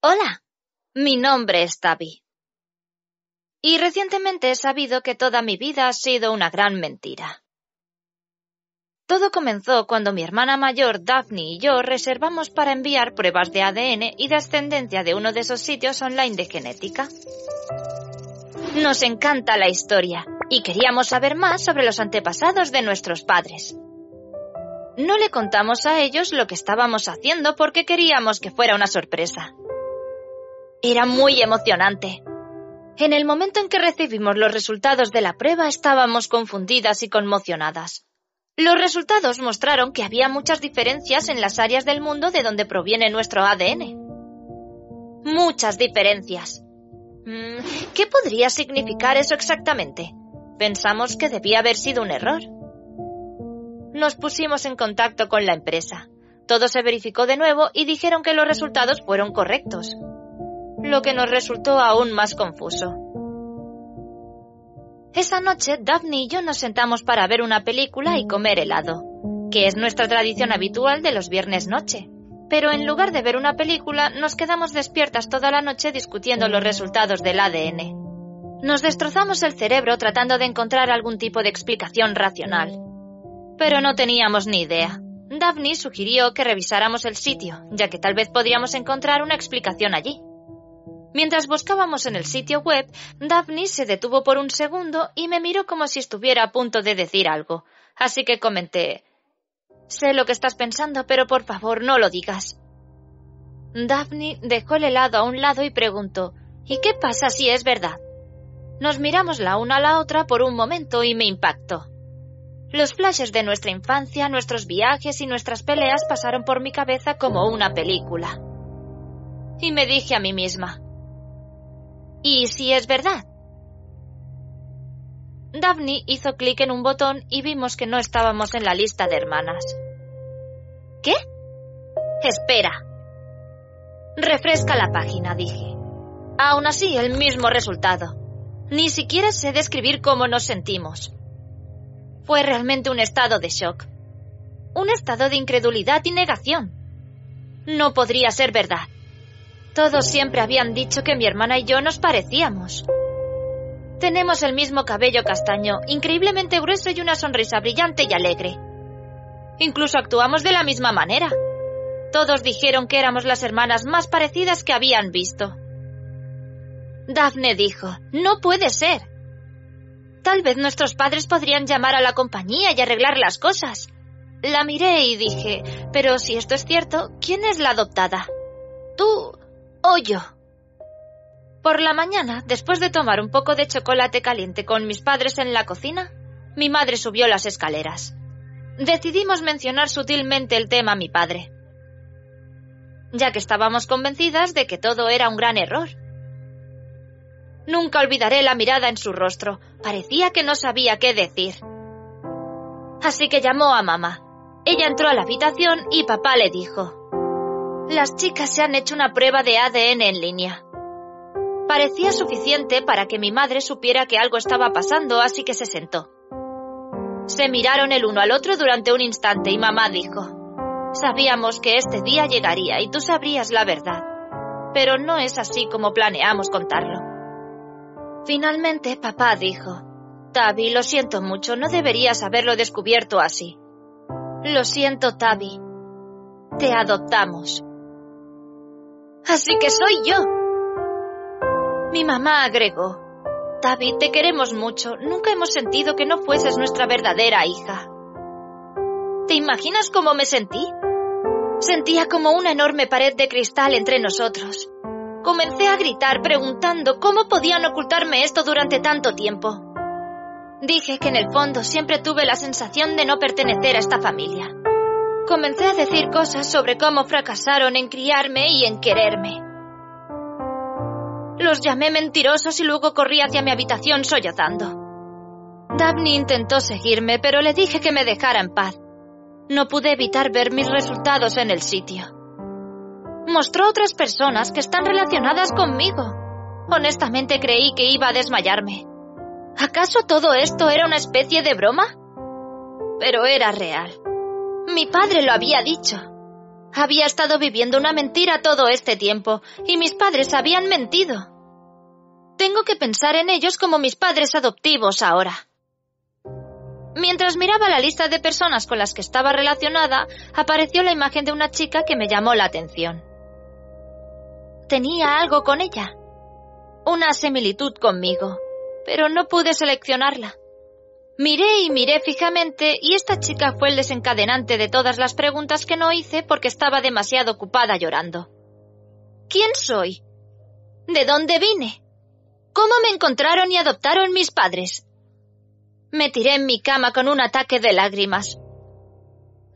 Hola, mi nombre es Tavi. Y recientemente he sabido que toda mi vida ha sido una gran mentira. Todo comenzó cuando mi hermana mayor Daphne y yo reservamos para enviar pruebas de ADN y de ascendencia de uno de esos sitios online de genética. Nos encanta la historia y queríamos saber más sobre los antepasados de nuestros padres. No le contamos a ellos lo que estábamos haciendo porque queríamos que fuera una sorpresa. Era muy emocionante. En el momento en que recibimos los resultados de la prueba estábamos confundidas y conmocionadas. Los resultados mostraron que había muchas diferencias en las áreas del mundo de donde proviene nuestro ADN. Muchas diferencias. Mm, ¿Qué podría significar eso exactamente? Pensamos que debía haber sido un error. Nos pusimos en contacto con la empresa. Todo se verificó de nuevo y dijeron que los resultados fueron correctos lo que nos resultó aún más confuso. Esa noche, Daphne y yo nos sentamos para ver una película y comer helado, que es nuestra tradición habitual de los viernes noche. Pero en lugar de ver una película, nos quedamos despiertas toda la noche discutiendo los resultados del ADN. Nos destrozamos el cerebro tratando de encontrar algún tipo de explicación racional. Pero no teníamos ni idea. Daphne sugirió que revisáramos el sitio, ya que tal vez podríamos encontrar una explicación allí. Mientras buscábamos en el sitio web, Daphne se detuvo por un segundo y me miró como si estuviera a punto de decir algo. Así que comenté Sé lo que estás pensando, pero por favor no lo digas. Daphne dejó el helado a un lado y preguntó ¿Y qué pasa si es verdad? Nos miramos la una a la otra por un momento y me impactó. Los flashes de nuestra infancia, nuestros viajes y nuestras peleas pasaron por mi cabeza como una película. Y me dije a mí misma, ¿Y si es verdad? Daphne hizo clic en un botón y vimos que no estábamos en la lista de hermanas. ¿Qué? Espera. Refresca la página, dije. Aún así, el mismo resultado. Ni siquiera sé describir cómo nos sentimos. Fue realmente un estado de shock. Un estado de incredulidad y negación. No podría ser verdad. Todos siempre habían dicho que mi hermana y yo nos parecíamos. Tenemos el mismo cabello castaño, increíblemente grueso y una sonrisa brillante y alegre. Incluso actuamos de la misma manera. Todos dijeron que éramos las hermanas más parecidas que habían visto. Daphne dijo, no puede ser. Tal vez nuestros padres podrían llamar a la compañía y arreglar las cosas. La miré y dije, pero si esto es cierto, ¿quién es la adoptada? Tú o yo. Por la mañana, después de tomar un poco de chocolate caliente con mis padres en la cocina, mi madre subió las escaleras. Decidimos mencionar sutilmente el tema a mi padre, ya que estábamos convencidas de que todo era un gran error. Nunca olvidaré la mirada en su rostro. Parecía que no sabía qué decir. Así que llamó a mamá. Ella entró a la habitación y papá le dijo, las chicas se han hecho una prueba de ADN en línea. Parecía suficiente para que mi madre supiera que algo estaba pasando, así que se sentó. Se miraron el uno al otro durante un instante y mamá dijo, Sabíamos que este día llegaría y tú sabrías la verdad, pero no es así como planeamos contarlo. Finalmente papá dijo, Tavi, lo siento mucho, no deberías haberlo descubierto así. Lo siento, Tavi. Te adoptamos. Así que soy yo. Mi mamá agregó. Tavi, te queremos mucho. Nunca hemos sentido que no fueses nuestra verdadera hija. ¿Te imaginas cómo me sentí? Sentía como una enorme pared de cristal entre nosotros. Comencé a gritar preguntando cómo podían ocultarme esto durante tanto tiempo. Dije que en el fondo siempre tuve la sensación de no pertenecer a esta familia. Comencé a decir cosas sobre cómo fracasaron en criarme y en quererme. Los llamé mentirosos y luego corrí hacia mi habitación sollozando. Daphne intentó seguirme, pero le dije que me dejara en paz. No pude evitar ver mis resultados en el sitio. Mostró otras personas que están relacionadas conmigo. Honestamente creí que iba a desmayarme. ¿Acaso todo esto era una especie de broma? Pero era real. Mi padre lo había dicho. Había estado viviendo una mentira todo este tiempo y mis padres habían mentido. Tengo que pensar en ellos como mis padres adoptivos ahora. Mientras miraba la lista de personas con las que estaba relacionada, apareció la imagen de una chica que me llamó la atención. Tenía algo con ella. Una similitud conmigo pero no pude seleccionarla. Miré y miré fijamente y esta chica fue el desencadenante de todas las preguntas que no hice porque estaba demasiado ocupada llorando. ¿Quién soy? ¿De dónde vine? ¿Cómo me encontraron y adoptaron mis padres? Me tiré en mi cama con un ataque de lágrimas.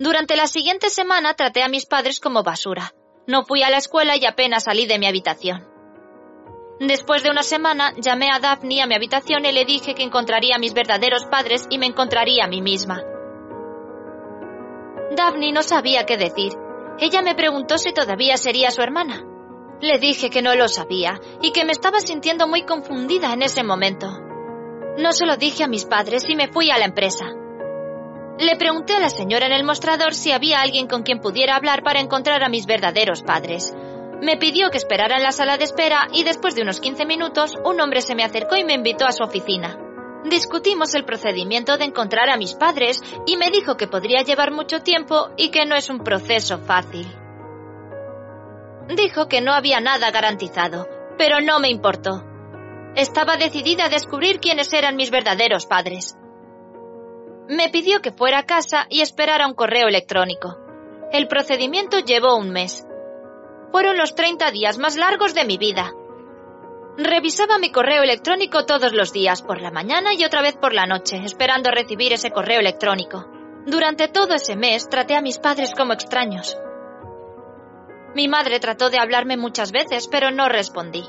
Durante la siguiente semana traté a mis padres como basura. No fui a la escuela y apenas salí de mi habitación. Después de una semana, llamé a Daphne a mi habitación y le dije que encontraría a mis verdaderos padres y me encontraría a mí misma. Daphne no sabía qué decir. Ella me preguntó si todavía sería su hermana. Le dije que no lo sabía y que me estaba sintiendo muy confundida en ese momento. No se lo dije a mis padres y me fui a la empresa. Le pregunté a la señora en el mostrador si había alguien con quien pudiera hablar para encontrar a mis verdaderos padres. Me pidió que esperara en la sala de espera y después de unos 15 minutos un hombre se me acercó y me invitó a su oficina. Discutimos el procedimiento de encontrar a mis padres y me dijo que podría llevar mucho tiempo y que no es un proceso fácil. Dijo que no había nada garantizado, pero no me importó. Estaba decidida a descubrir quiénes eran mis verdaderos padres. Me pidió que fuera a casa y esperara un correo electrónico. El procedimiento llevó un mes. Fueron los 30 días más largos de mi vida. Revisaba mi correo electrónico todos los días, por la mañana y otra vez por la noche, esperando recibir ese correo electrónico. Durante todo ese mes traté a mis padres como extraños. Mi madre trató de hablarme muchas veces, pero no respondí.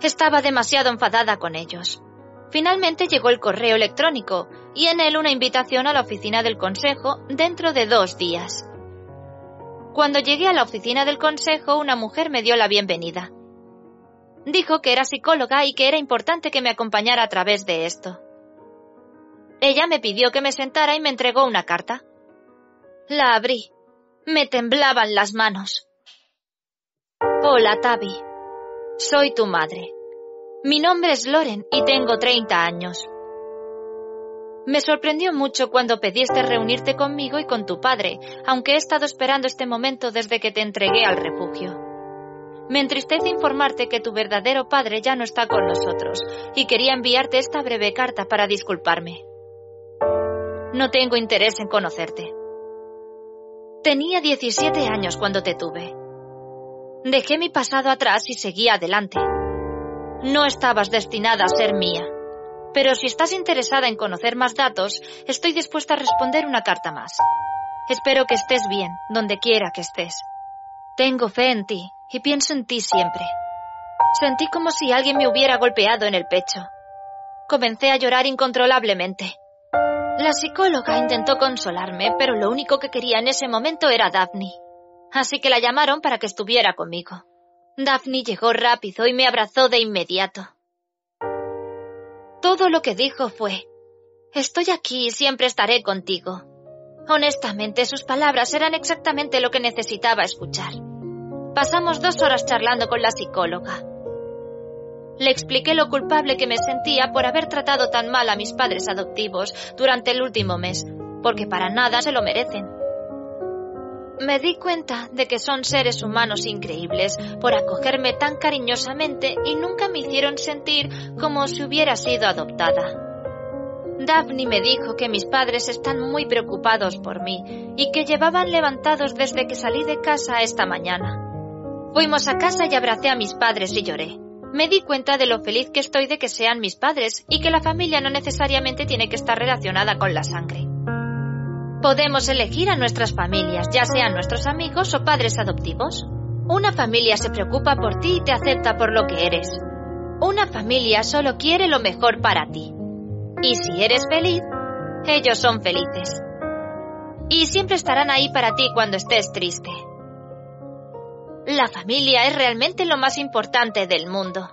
Estaba demasiado enfadada con ellos. Finalmente llegó el correo electrónico y en él una invitación a la oficina del consejo dentro de dos días. Cuando llegué a la oficina del consejo, una mujer me dio la bienvenida. Dijo que era psicóloga y que era importante que me acompañara a través de esto. Ella me pidió que me sentara y me entregó una carta. La abrí. Me temblaban las manos. Hola, Tavi. Soy tu madre. Mi nombre es Loren y tengo 30 años. Me sorprendió mucho cuando pediste reunirte conmigo y con tu padre, aunque he estado esperando este momento desde que te entregué al refugio. Me entristece informarte que tu verdadero padre ya no está con nosotros, y quería enviarte esta breve carta para disculparme. No tengo interés en conocerte. Tenía 17 años cuando te tuve. Dejé mi pasado atrás y seguí adelante. No estabas destinada a ser mía. Pero si estás interesada en conocer más datos, estoy dispuesta a responder una carta más. Espero que estés bien, donde quiera que estés. Tengo fe en ti y pienso en ti siempre. Sentí como si alguien me hubiera golpeado en el pecho. Comencé a llorar incontrolablemente. La psicóloga intentó consolarme, pero lo único que quería en ese momento era Daphne. Así que la llamaron para que estuviera conmigo. Daphne llegó rápido y me abrazó de inmediato. Todo lo que dijo fue, Estoy aquí y siempre estaré contigo. Honestamente, sus palabras eran exactamente lo que necesitaba escuchar. Pasamos dos horas charlando con la psicóloga. Le expliqué lo culpable que me sentía por haber tratado tan mal a mis padres adoptivos durante el último mes, porque para nada se lo merecen. Me di cuenta de que son seres humanos increíbles por acogerme tan cariñosamente y nunca me hicieron sentir como si hubiera sido adoptada. Daphne me dijo que mis padres están muy preocupados por mí y que llevaban levantados desde que salí de casa esta mañana. Fuimos a casa y abracé a mis padres y lloré. Me di cuenta de lo feliz que estoy de que sean mis padres y que la familia no necesariamente tiene que estar relacionada con la sangre. Podemos elegir a nuestras familias, ya sean nuestros amigos o padres adoptivos. Una familia se preocupa por ti y te acepta por lo que eres. Una familia solo quiere lo mejor para ti. Y si eres feliz, ellos son felices. Y siempre estarán ahí para ti cuando estés triste. La familia es realmente lo más importante del mundo.